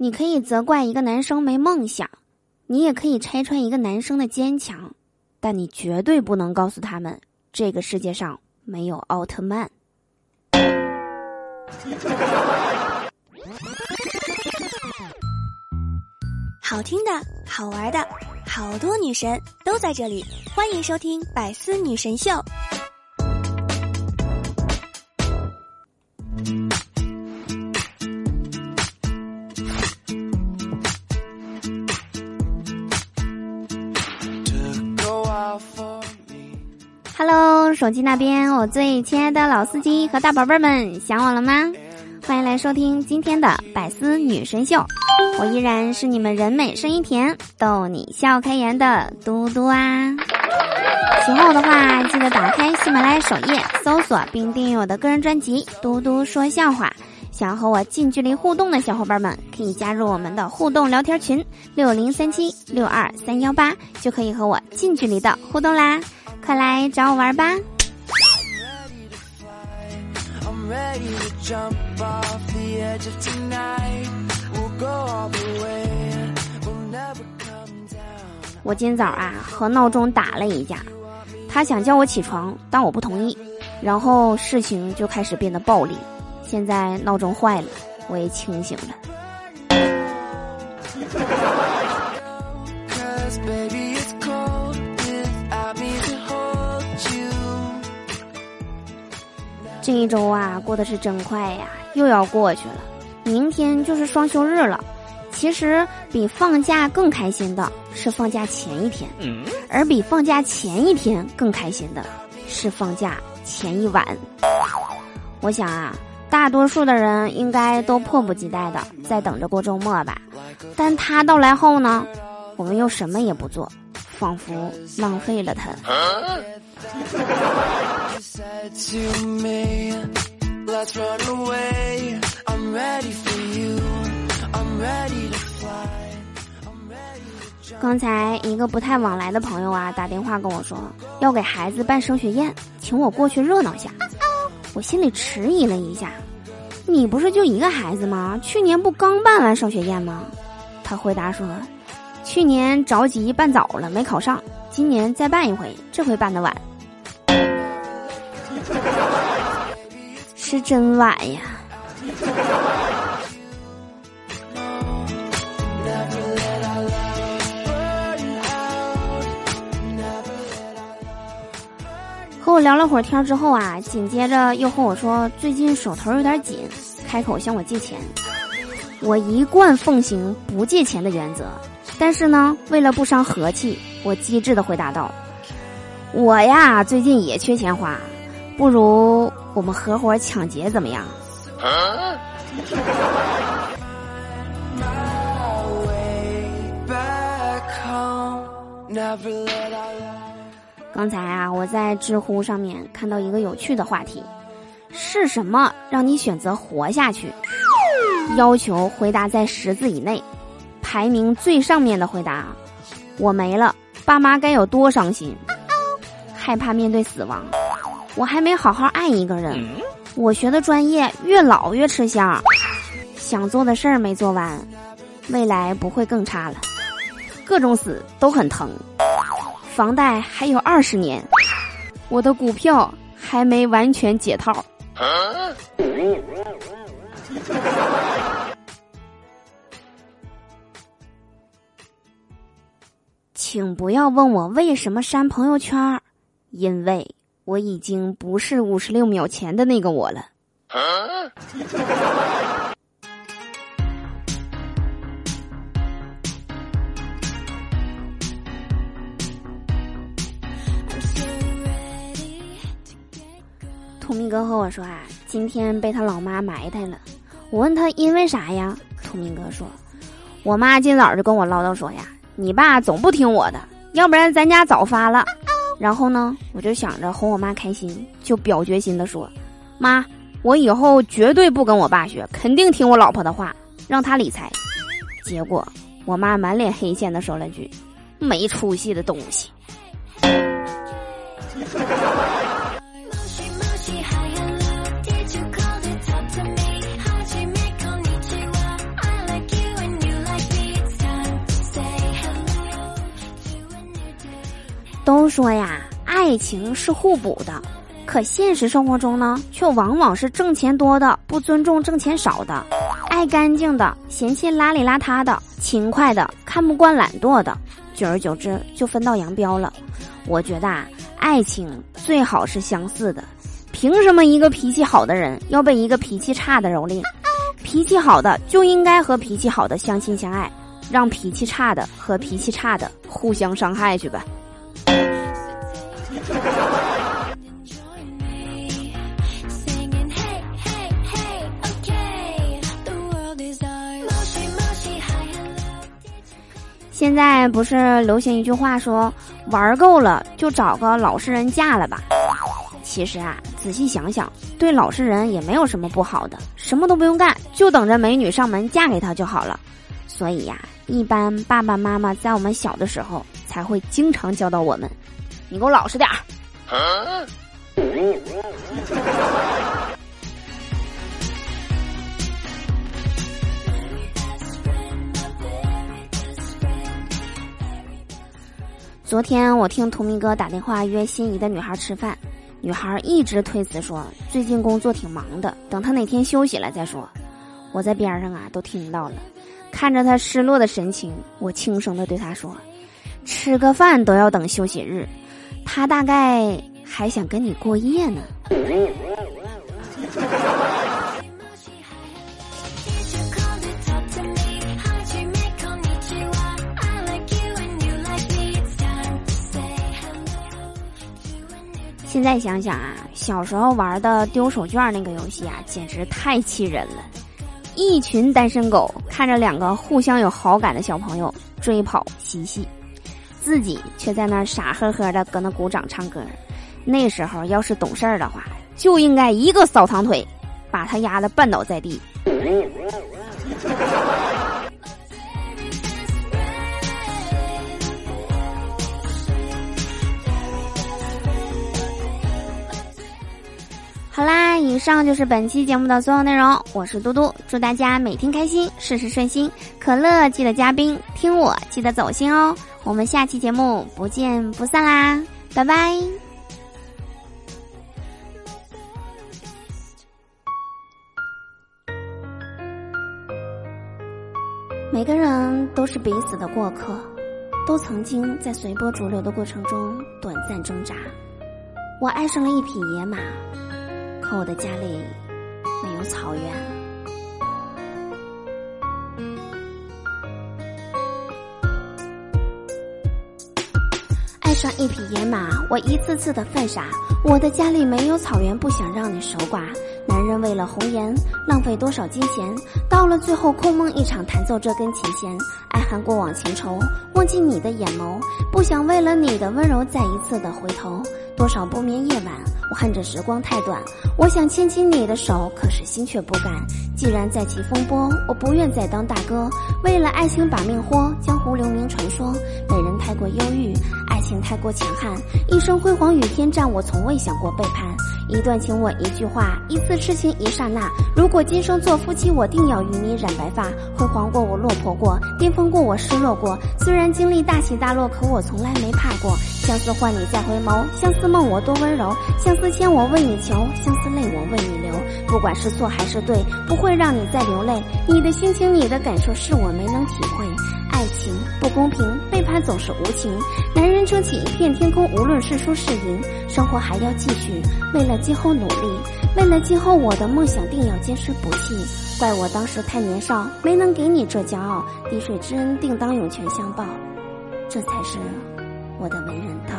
你可以责怪一个男生没梦想，你也可以拆穿一个男生的坚强，但你绝对不能告诉他们这个世界上没有奥特曼。好听的，好玩的，好多女神都在这里，欢迎收听《百思女神秀》。Hello，手机那边，我最亲爱的老司机和大宝贝们，想我了吗？欢迎来收听今天的百思女神秀，我依然是你们人美声音甜、逗你笑开颜的嘟嘟啊！喜欢我的话，记得打开喜马拉雅首页搜索并订阅我的个人专辑《嘟嘟说笑话》。想要和我近距离互动的小伙伴们，可以加入我们的互动聊天群六零三七六二三幺八，就可以和我近距离的互动啦！快来找我玩吧！我今早啊和闹钟打了一架，他想叫我起床，但我不同意，然后事情就开始变得暴力。现在闹钟坏了，我也清醒了。这一周啊，过得是真快呀，又要过去了。明天就是双休日了。其实比放假更开心的是放假前一天，而比放假前一天更开心的是放假前一晚。我想啊，大多数的人应该都迫不及待的在等着过周末吧。但他到来后呢，我们又什么也不做，仿佛浪费了他。刚才一个不太往来的朋友啊，打电话跟我说要给孩子办升学宴，请我过去热闹下。我心里迟疑了一下，你不是就一个孩子吗？去年不刚办完升学宴吗？他回答说，去年着急办早了没考上，今年再办一回，这回办的晚。是真晚呀！我聊了会儿天之后啊，紧接着又和我说最近手头有点紧，开口向我借钱。我一贯奉行不借钱的原则，但是呢，为了不伤和气，我机智的回答道：“我呀，最近也缺钱花，不如我们合伙抢劫怎么样？”刚才啊，我在知乎上面看到一个有趣的话题：是什么让你选择活下去？要求回答在十字以内。排名最上面的回答：我没了，爸妈该有多伤心？害怕面对死亡？我还没好好爱一个人？我学的专业越老越吃香？想做的事儿没做完？未来不会更差了？各种死都很疼。房贷还有二十年，我的股票还没完全解套。请不要问我为什么删朋友圈，因为我已经不是五十六秒前的那个我了。聪明哥和我说啊，今天被他老妈埋汰了。我问他因为啥呀？聪明哥说，我妈今早就跟我唠叨说呀，你爸总不听我的，要不然咱家早发了。然后呢，我就想着哄我妈开心，就表决心的说，妈，我以后绝对不跟我爸学，肯定听我老婆的话，让他理财。结果我妈满脸黑线的说了句，没出息的东西。都说呀，爱情是互补的，可现实生活中呢，却往往是挣钱多的不尊重挣钱少的，爱干净的嫌弃邋里邋遢的，勤快的看不惯懒惰的，久而久之就分道扬镳了。我觉得啊，爱情最好是相似的。凭什么一个脾气好的人要被一个脾气差的蹂躏？脾气好的就应该和脾气好的相亲相爱，让脾气差的和脾气差的互相伤害去吧。现在不是流行一句话说，玩够了就找个老实人嫁了吧？其实啊，仔细想想，对老实人也没有什么不好的，什么都不用干，就等着美女上门嫁给他就好了。所以呀，一般爸爸妈妈在我们小的时候还会经常教导我们：“你给我老实点儿。”昨天我听图明哥打电话约心仪的女孩吃饭，女孩一直推辞说最近工作挺忙的，等她哪天休息了再说。我在边上啊都听到了，看着她失落的神情，我轻声的对她说：“吃个饭都要等休息日，他大概还想跟你过夜呢。”现在想想啊，小时候玩的丢手绢那个游戏啊，简直太气人了！一群单身狗看着两个互相有好感的小朋友追跑嬉戏，自己却在那傻呵呵的搁那鼓掌唱歌。那时候要是懂事儿的话，就应该一个扫堂腿，把他压的绊倒在地。以上就是本期节目的所有内容。我是嘟嘟，祝大家每天开心，事事顺心。可乐记得加冰，听我记得走心哦。我们下期节目不见不散啦，拜拜。每个人都是彼此的过客，都曾经在随波逐流的过程中短暂挣扎。我爱上了一匹野马。可我的家里没有草原。爱上一匹野马，我一次次的犯傻。我的家里没有草原，不想让你守寡。男人为了红颜，浪费多少金钱？到了最后，空梦一场，弹奏这根琴弦。爱恨过往情仇，忘记你的眼眸，不想为了你的温柔再一次的回头。多少不眠夜晚。我恨这时光太短，我想牵起你的手，可是心却不敢。既然再起风波，我不愿再当大哥。为了爱情把命豁，江湖留名传说。美人太过忧郁，爱情太过强悍。一生辉煌与天战，我从未想过背叛。一段情我一句话，一次痴情一刹那。如果今生做夫妻，我定要与你染白发。辉煌过我落魄过，巅峰过我失落过。虽然经历大起大落，可我从来没怕过。相思换你再回眸，相思梦我多温柔。相思牵我为你求，相思泪我为你流。不管是错还是对，不会让你再流泪。你的心情，你的感受，是我没能体会。不公平，背叛总是无情。男人撑起一片天空，无论是输是赢，生活还要继续。为了今后努力，为了今后我的梦想，定要坚持不弃。怪我当时太年少，没能给你这骄傲。滴水之恩，定当涌泉相报。这才是我的为人道。